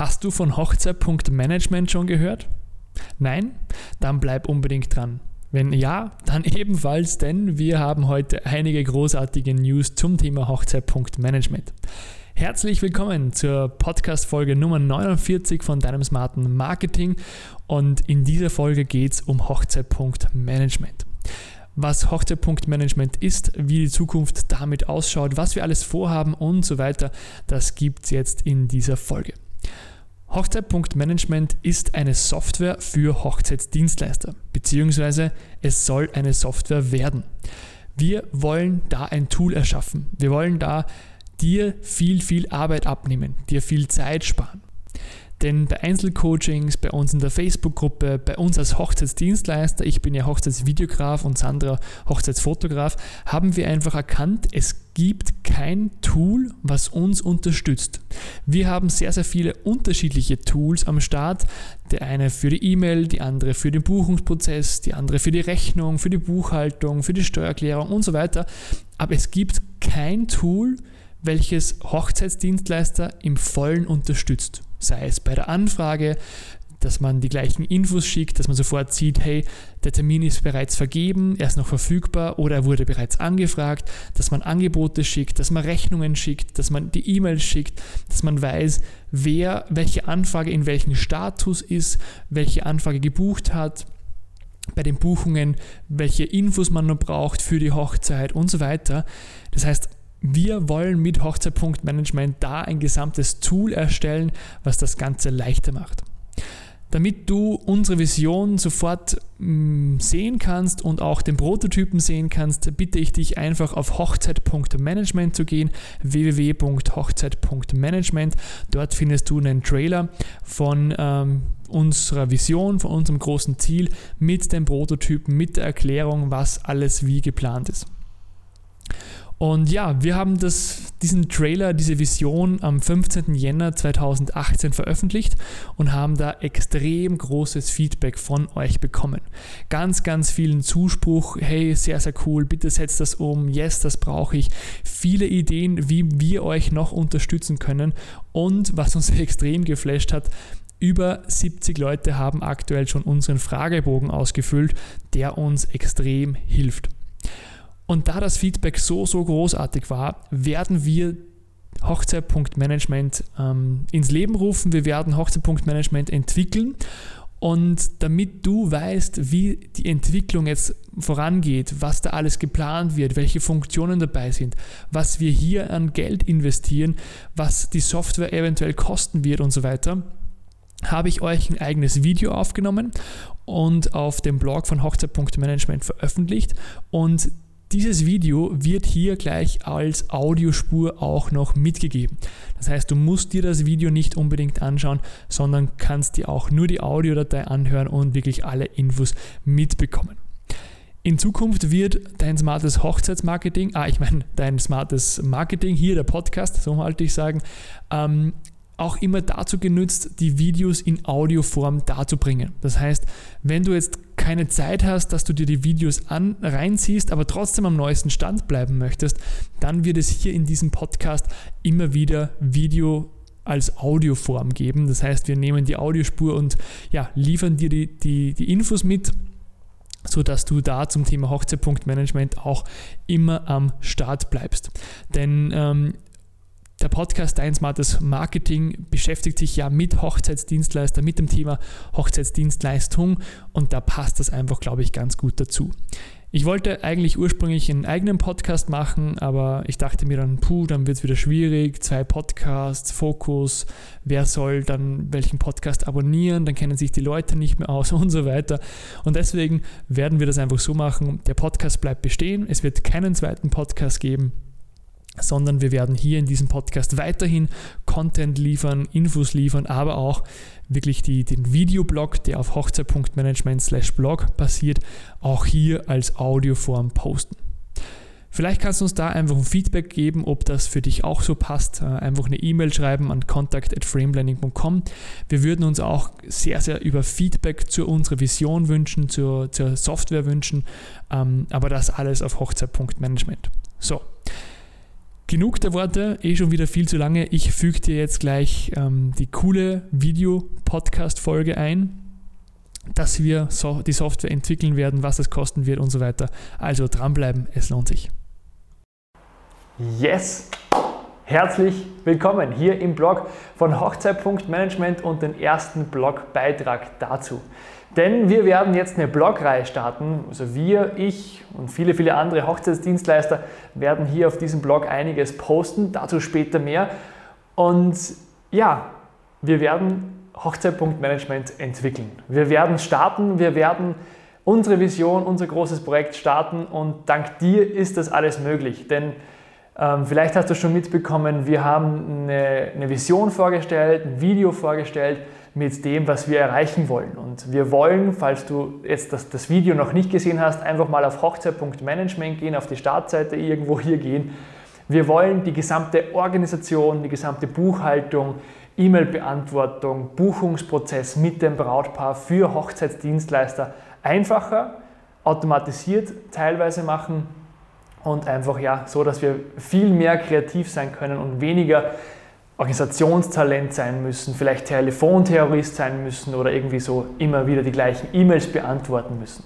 Hast du von Hochzeit.management schon gehört? Nein? Dann bleib unbedingt dran. Wenn ja, dann ebenfalls, denn wir haben heute einige großartige News zum Thema Hochzeit.management. Herzlich willkommen zur Podcast-Folge Nummer 49 von deinem smarten Marketing und in dieser Folge geht es um Hochzeit.management was Hochzeitpunktmanagement ist, wie die Zukunft damit ausschaut, was wir alles vorhaben und so weiter. Das gibt es jetzt in dieser Folge. Hochzeitpunktmanagement ist eine Software für Hochzeitsdienstleister, beziehungsweise es soll eine Software werden. Wir wollen da ein Tool erschaffen. Wir wollen da dir viel, viel Arbeit abnehmen, dir viel Zeit sparen. Denn bei Einzelcoachings, bei uns in der Facebook-Gruppe, bei uns als Hochzeitsdienstleister, ich bin ja Hochzeitsvideograf und Sandra Hochzeitsfotograf, haben wir einfach erkannt, es gibt kein Tool, was uns unterstützt. Wir haben sehr, sehr viele unterschiedliche Tools am Start. Der eine für die E-Mail, die andere für den Buchungsprozess, die andere für die Rechnung, für die Buchhaltung, für die Steuererklärung und so weiter. Aber es gibt kein Tool, welches Hochzeitsdienstleister im Vollen unterstützt sei es bei der Anfrage, dass man die gleichen Infos schickt, dass man sofort sieht, hey, der Termin ist bereits vergeben, er ist noch verfügbar oder er wurde bereits angefragt, dass man Angebote schickt, dass man Rechnungen schickt, dass man die E-Mails schickt, dass man weiß, wer welche Anfrage in welchem Status ist, welche Anfrage gebucht hat, bei den Buchungen, welche Infos man noch braucht für die Hochzeit und so weiter. Das heißt, wir wollen mit Hochzeitpunktmanagement da ein gesamtes Tool erstellen, was das Ganze leichter macht. Damit du unsere Vision sofort mm, sehen kannst und auch den Prototypen sehen kannst, bitte ich dich einfach auf hochzeit.management zu gehen, www.hochzeit.management. Dort findest du einen Trailer von ähm, unserer Vision, von unserem großen Ziel mit den Prototypen, mit der Erklärung, was alles wie geplant ist. Und ja, wir haben das, diesen Trailer, diese Vision am 15. Jänner 2018 veröffentlicht und haben da extrem großes Feedback von euch bekommen. Ganz, ganz vielen Zuspruch, hey, sehr, sehr cool, bitte setzt das um, yes, das brauche ich. Viele Ideen, wie wir euch noch unterstützen können und was uns extrem geflasht hat, über 70 Leute haben aktuell schon unseren Fragebogen ausgefüllt, der uns extrem hilft. Und da das Feedback so, so großartig war, werden wir Hochzeit.management ähm, ins Leben rufen. Wir werden Hochzeit.management entwickeln. Und damit du weißt, wie die Entwicklung jetzt vorangeht, was da alles geplant wird, welche Funktionen dabei sind, was wir hier an Geld investieren, was die Software eventuell kosten wird und so weiter, habe ich euch ein eigenes Video aufgenommen und auf dem Blog von Hochzeit.management veröffentlicht. Und dieses Video wird hier gleich als Audiospur auch noch mitgegeben. Das heißt, du musst dir das Video nicht unbedingt anschauen, sondern kannst dir auch nur die Audiodatei anhören und wirklich alle Infos mitbekommen. In Zukunft wird dein smartes Hochzeitsmarketing, ah, ich meine dein smartes Marketing, hier der Podcast, so wollte ich sagen, ähm, auch immer dazu genutzt, die Videos in Audioform darzubringen. Das heißt, wenn du jetzt keine Zeit hast, dass du dir die Videos an, reinziehst, aber trotzdem am neuesten Stand bleiben möchtest, dann wird es hier in diesem Podcast immer wieder Video als Audioform geben. Das heißt, wir nehmen die Audiospur und ja, liefern dir die, die, die Infos mit, sodass du da zum Thema Hochzeitpunktmanagement auch immer am Start bleibst. Denn ähm, der Podcast Dein smartes Marketing beschäftigt sich ja mit Hochzeitsdienstleister, mit dem Thema Hochzeitsdienstleistung und da passt das einfach, glaube ich, ganz gut dazu. Ich wollte eigentlich ursprünglich einen eigenen Podcast machen, aber ich dachte mir dann, puh, dann wird es wieder schwierig. Zwei Podcasts, Fokus, wer soll dann welchen Podcast abonnieren, dann kennen sich die Leute nicht mehr aus und so weiter. Und deswegen werden wir das einfach so machen. Der Podcast bleibt bestehen, es wird keinen zweiten Podcast geben sondern wir werden hier in diesem Podcast weiterhin Content liefern, Infos liefern, aber auch wirklich die, den Videoblog, der auf hochzeit.management blog basiert, auch hier als Audioform posten. Vielleicht kannst du uns da einfach ein Feedback geben, ob das für dich auch so passt. Äh, einfach eine E-Mail schreiben an contact@frameblending.com. Wir würden uns auch sehr, sehr über Feedback zu unserer Vision wünschen, zur, zur Software wünschen, ähm, aber das alles auf hochzeit.management. So, genug der Worte, eh schon wieder viel zu lange. Ich füge dir jetzt gleich ähm, die coole Video-Podcast-Folge ein, dass wir so die Software entwickeln werden, was es kosten wird und so weiter. Also dranbleiben, es lohnt sich. Yes! Herzlich willkommen hier im Blog von Hochzeit.management und den ersten Blogbeitrag dazu. Denn wir werden jetzt eine Blogreihe starten. Also wir, ich und viele, viele andere Hochzeitsdienstleister werden hier auf diesem Blog einiges posten, dazu später mehr. Und ja, wir werden Hochzeit.management entwickeln. Wir werden starten, wir werden unsere Vision, unser großes Projekt starten und dank dir ist das alles möglich. Denn ähm, vielleicht hast du schon mitbekommen, wir haben eine, eine Vision vorgestellt, ein Video vorgestellt mit dem, was wir erreichen wollen. Und wir wollen, falls du jetzt das, das Video noch nicht gesehen hast, einfach mal auf hochzeit.management gehen, auf die Startseite irgendwo hier gehen. Wir wollen die gesamte Organisation, die gesamte Buchhaltung, E-Mail-Beantwortung, Buchungsprozess mit dem Brautpaar für Hochzeitsdienstleister einfacher, automatisiert teilweise machen und einfach ja so, dass wir viel mehr kreativ sein können und weniger Organisationstalent sein müssen, vielleicht Telefonterrorist sein müssen oder irgendwie so immer wieder die gleichen E-Mails beantworten müssen.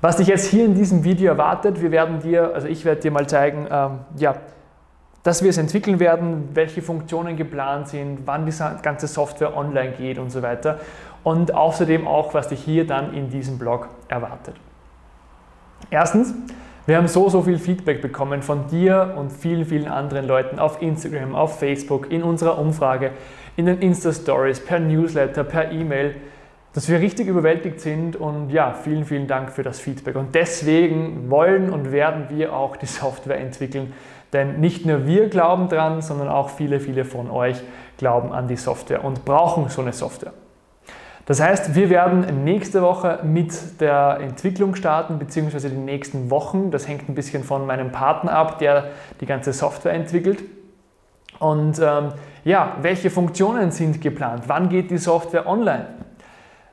Was dich jetzt hier in diesem Video erwartet, wir werden dir, also ich werde dir mal zeigen, ähm, ja, dass wir es entwickeln werden, welche Funktionen geplant sind, wann die ganze Software online geht und so weiter. Und außerdem auch, was dich hier dann in diesem Blog erwartet. Erstens, wir haben so, so viel Feedback bekommen von dir und vielen, vielen anderen Leuten auf Instagram, auf Facebook, in unserer Umfrage, in den Insta-Stories, per Newsletter, per E-Mail, dass wir richtig überwältigt sind und ja, vielen, vielen Dank für das Feedback. Und deswegen wollen und werden wir auch die Software entwickeln, denn nicht nur wir glauben dran, sondern auch viele, viele von euch glauben an die Software und brauchen so eine Software. Das heißt, wir werden nächste Woche mit der Entwicklung starten, beziehungsweise die nächsten Wochen. Das hängt ein bisschen von meinem Partner ab, der die ganze Software entwickelt. Und ähm, ja, welche Funktionen sind geplant? Wann geht die Software online?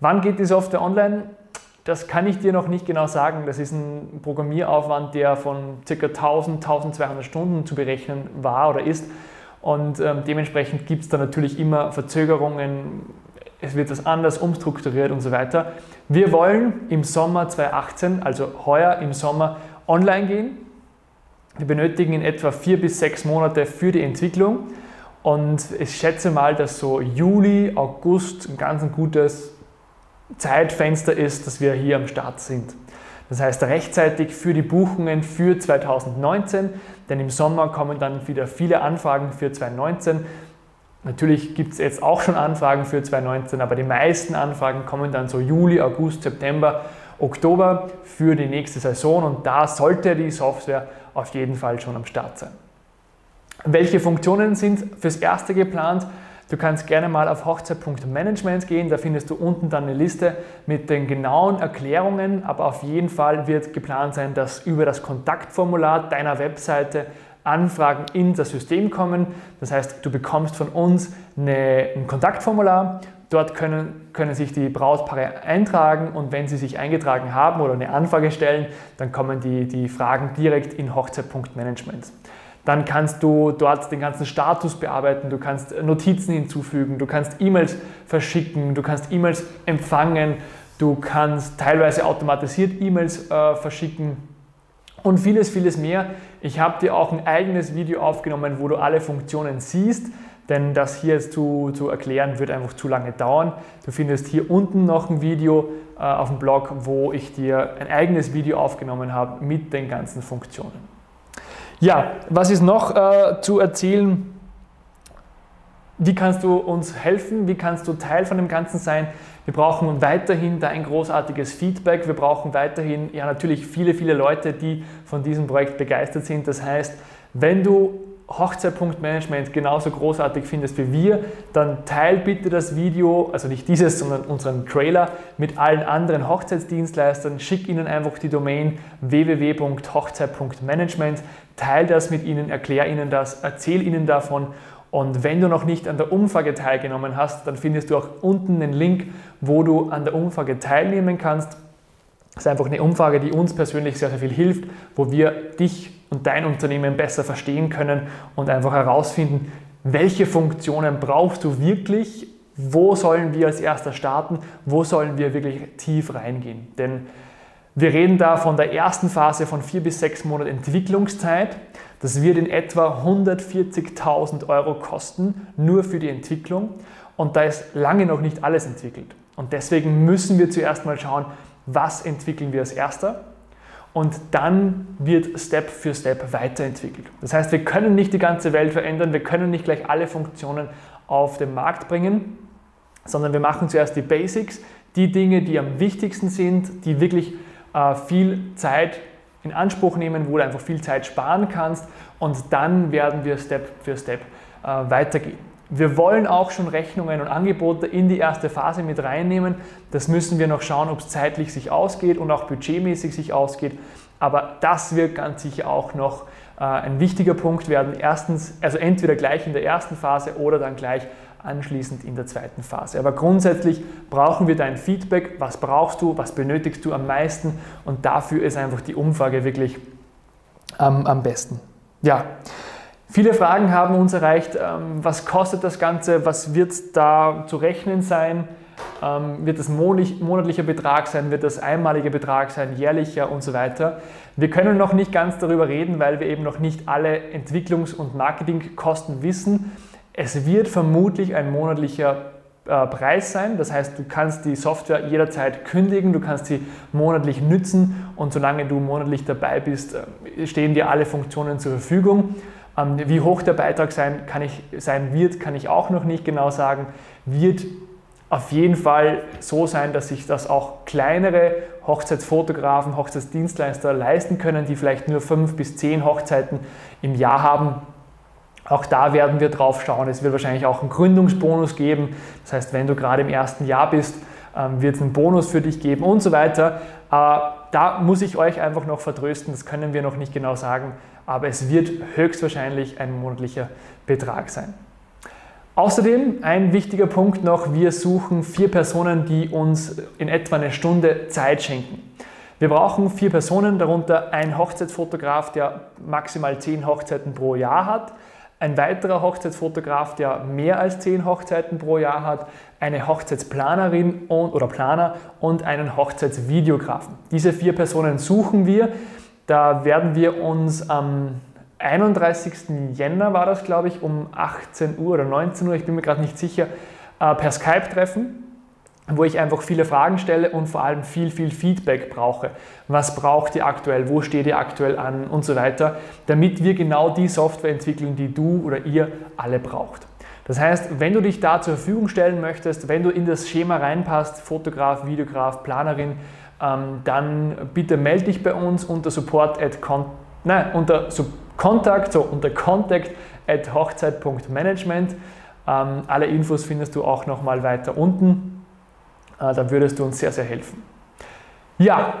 Wann geht die Software online? Das kann ich dir noch nicht genau sagen. Das ist ein Programmieraufwand, der von ca. 1000, 1200 Stunden zu berechnen war oder ist. Und ähm, dementsprechend gibt es da natürlich immer Verzögerungen, es wird das anders umstrukturiert und so weiter. Wir wollen im Sommer 2018, also heuer im Sommer, online gehen. Wir benötigen in etwa vier bis sechs Monate für die Entwicklung und ich schätze mal, dass so Juli, August ein ganz ein gutes Zeitfenster ist, dass wir hier am Start sind. Das heißt rechtzeitig für die Buchungen für 2019, denn im Sommer kommen dann wieder viele Anfragen für 2019 Natürlich gibt es jetzt auch schon Anfragen für 2019, aber die meisten Anfragen kommen dann so Juli, August, September, Oktober für die nächste Saison und da sollte die Software auf jeden Fall schon am Start sein. Welche Funktionen sind fürs Erste geplant? Du kannst gerne mal auf hochzeit.management gehen, da findest du unten dann eine Liste mit den genauen Erklärungen, aber auf jeden Fall wird geplant sein, dass über das Kontaktformular deiner Webseite Anfragen in das System kommen. Das heißt, du bekommst von uns eine, ein Kontaktformular. Dort können, können sich die Brautpaare eintragen und wenn sie sich eingetragen haben oder eine Anfrage stellen, dann kommen die, die Fragen direkt in Hochzeit.management. Dann kannst du dort den ganzen Status bearbeiten, du kannst Notizen hinzufügen, du kannst E-Mails verschicken, du kannst E-Mails empfangen, du kannst teilweise automatisiert E-Mails äh, verschicken und vieles, vieles mehr. Ich habe dir auch ein eigenes Video aufgenommen, wo du alle Funktionen siehst, denn das hier jetzt zu, zu erklären wird einfach zu lange dauern. Du findest hier unten noch ein Video äh, auf dem Blog, wo ich dir ein eigenes Video aufgenommen habe mit den ganzen Funktionen. Ja, was ist noch äh, zu erzählen? Wie kannst du uns helfen? Wie kannst du Teil von dem Ganzen sein? Wir brauchen weiterhin dein großartiges Feedback. Wir brauchen weiterhin ja natürlich viele, viele Leute, die von diesem Projekt begeistert sind. Das heißt, wenn du Hochzeitpunktmanagement genauso großartig findest wie wir, dann teil bitte das Video, also nicht dieses, sondern unseren Trailer mit allen anderen Hochzeitsdienstleistern. Schick ihnen einfach die Domain www.hochzeit.management, teil das mit ihnen, erklär ihnen das, erzähl ihnen davon und wenn du noch nicht an der Umfrage teilgenommen hast, dann findest du auch unten den Link, wo du an der Umfrage teilnehmen kannst. Das ist einfach eine Umfrage, die uns persönlich sehr, sehr viel hilft, wo wir dich und dein Unternehmen besser verstehen können und einfach herausfinden, welche Funktionen brauchst du wirklich, wo sollen wir als erster starten, wo sollen wir wirklich tief reingehen. Denn wir reden da von der ersten Phase von vier bis sechs Monaten Entwicklungszeit. Das wird in etwa 140.000 Euro kosten, nur für die Entwicklung. Und da ist lange noch nicht alles entwickelt. Und deswegen müssen wir zuerst mal schauen, was entwickeln wir als erster und dann wird Step für Step weiterentwickelt. Das heißt, wir können nicht die ganze Welt verändern, wir können nicht gleich alle Funktionen auf den Markt bringen, sondern wir machen zuerst die Basics, die Dinge, die am wichtigsten sind, die wirklich viel Zeit in Anspruch nehmen, wo du einfach viel Zeit sparen kannst und dann werden wir Step für Step äh, weitergehen. Wir wollen auch schon Rechnungen und Angebote in die erste Phase mit reinnehmen. Das müssen wir noch schauen, ob es zeitlich sich ausgeht und auch budgetmäßig sich ausgeht. Aber das wird ganz sicher auch noch äh, ein wichtiger Punkt werden. Erstens, also entweder gleich in der ersten Phase oder dann gleich anschließend in der zweiten Phase. Aber grundsätzlich brauchen wir dein Feedback. Was brauchst du? Was benötigst du am meisten? Und dafür ist einfach die Umfrage wirklich ähm, am besten. Ja. Viele Fragen haben uns erreicht, ähm, was kostet das Ganze, was wird da zu rechnen sein, ähm, wird das monatlicher Betrag sein, wird das einmaliger Betrag sein, jährlicher und so weiter. Wir können noch nicht ganz darüber reden, weil wir eben noch nicht alle Entwicklungs- und Marketingkosten wissen. Es wird vermutlich ein monatlicher äh, Preis sein. Das heißt, du kannst die Software jederzeit kündigen, du kannst sie monatlich nützen und solange du monatlich dabei bist, äh, stehen dir alle Funktionen zur Verfügung. Ähm, wie hoch der Beitrag sein, kann ich, sein wird, kann ich auch noch nicht genau sagen. Wird auf jeden Fall so sein, dass sich das auch kleinere Hochzeitsfotografen, Hochzeitsdienstleister leisten können, die vielleicht nur fünf bis zehn Hochzeiten im Jahr haben. Auch da werden wir drauf schauen. Es wird wahrscheinlich auch einen Gründungsbonus geben. Das heißt, wenn du gerade im ersten Jahr bist, ähm, wird es einen Bonus für dich geben und so weiter. Äh, da muss ich euch einfach noch vertrösten, das können wir noch nicht genau sagen aber es wird höchstwahrscheinlich ein monatlicher Betrag sein. Außerdem ein wichtiger Punkt noch, wir suchen vier Personen, die uns in etwa eine Stunde Zeit schenken. Wir brauchen vier Personen, darunter ein Hochzeitsfotograf, der maximal zehn Hochzeiten pro Jahr hat, ein weiterer Hochzeitsfotograf, der mehr als zehn Hochzeiten pro Jahr hat, eine Hochzeitsplanerin und, oder Planer und einen Hochzeitsvideografen. Diese vier Personen suchen wir. Da werden wir uns am 31. Jänner war das, glaube ich, um 18 Uhr oder 19 Uhr, ich bin mir gerade nicht sicher, äh, per Skype treffen, wo ich einfach viele Fragen stelle und vor allem viel, viel Feedback brauche. Was braucht ihr aktuell? Wo steht ihr aktuell an? Und so weiter, damit wir genau die Software entwickeln, die du oder ihr alle braucht. Das heißt, wenn du dich da zur Verfügung stellen möchtest, wenn du in das Schema reinpasst, Fotograf, Videograf, Planerin, ähm, dann bitte melde dich bei uns unter support at con nein, unter Kontakt, so unter contact at hochzeit.management. Ähm, alle Infos findest du auch nochmal weiter unten. Äh, da würdest du uns sehr, sehr helfen. Ja,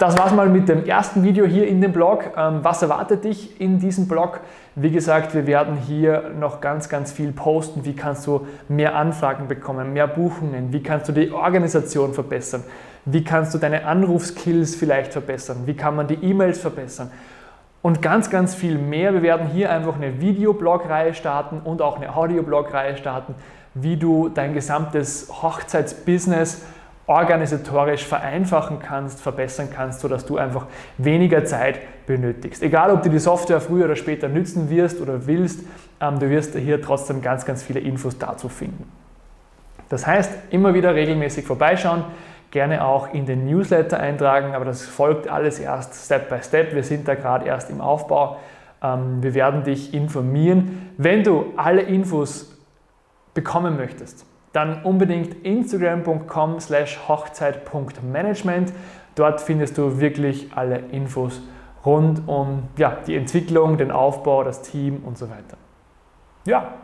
das war's mal mit dem ersten Video hier in dem Blog. Ähm, was erwartet dich in diesem Blog? Wie gesagt, wir werden hier noch ganz, ganz viel posten. Wie kannst du mehr Anfragen bekommen, mehr Buchungen? Wie kannst du die Organisation verbessern? Wie kannst du deine Anrufskills vielleicht verbessern? Wie kann man die E-Mails verbessern? Und ganz, ganz viel mehr. Wir werden hier einfach eine Videoblog-Reihe starten und auch eine Audioblog-Reihe starten, wie du dein gesamtes Hochzeitsbusiness organisatorisch vereinfachen kannst, verbessern kannst, sodass du einfach weniger Zeit benötigst. Egal, ob du die Software früher oder später nützen wirst oder willst, ähm, du wirst hier trotzdem ganz, ganz viele Infos dazu finden. Das heißt, immer wieder regelmäßig vorbeischauen gerne auch in den Newsletter eintragen, aber das folgt alles erst Step by Step. Wir sind da gerade erst im Aufbau. Ähm, wir werden dich informieren. Wenn du alle Infos bekommen möchtest, dann unbedingt instagram.com slash hochzeit.management. Dort findest du wirklich alle Infos rund um ja, die Entwicklung, den Aufbau, das Team und so weiter. Ja,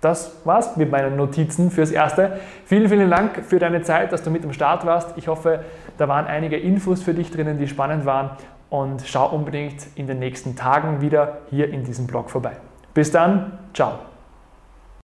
das war's mit meinen Notizen fürs Erste. Vielen, vielen Dank für deine Zeit, dass du mit am Start warst. Ich hoffe, da waren einige Infos für dich drinnen, die spannend waren. Und schau unbedingt in den nächsten Tagen wieder hier in diesem Blog vorbei. Bis dann, ciao.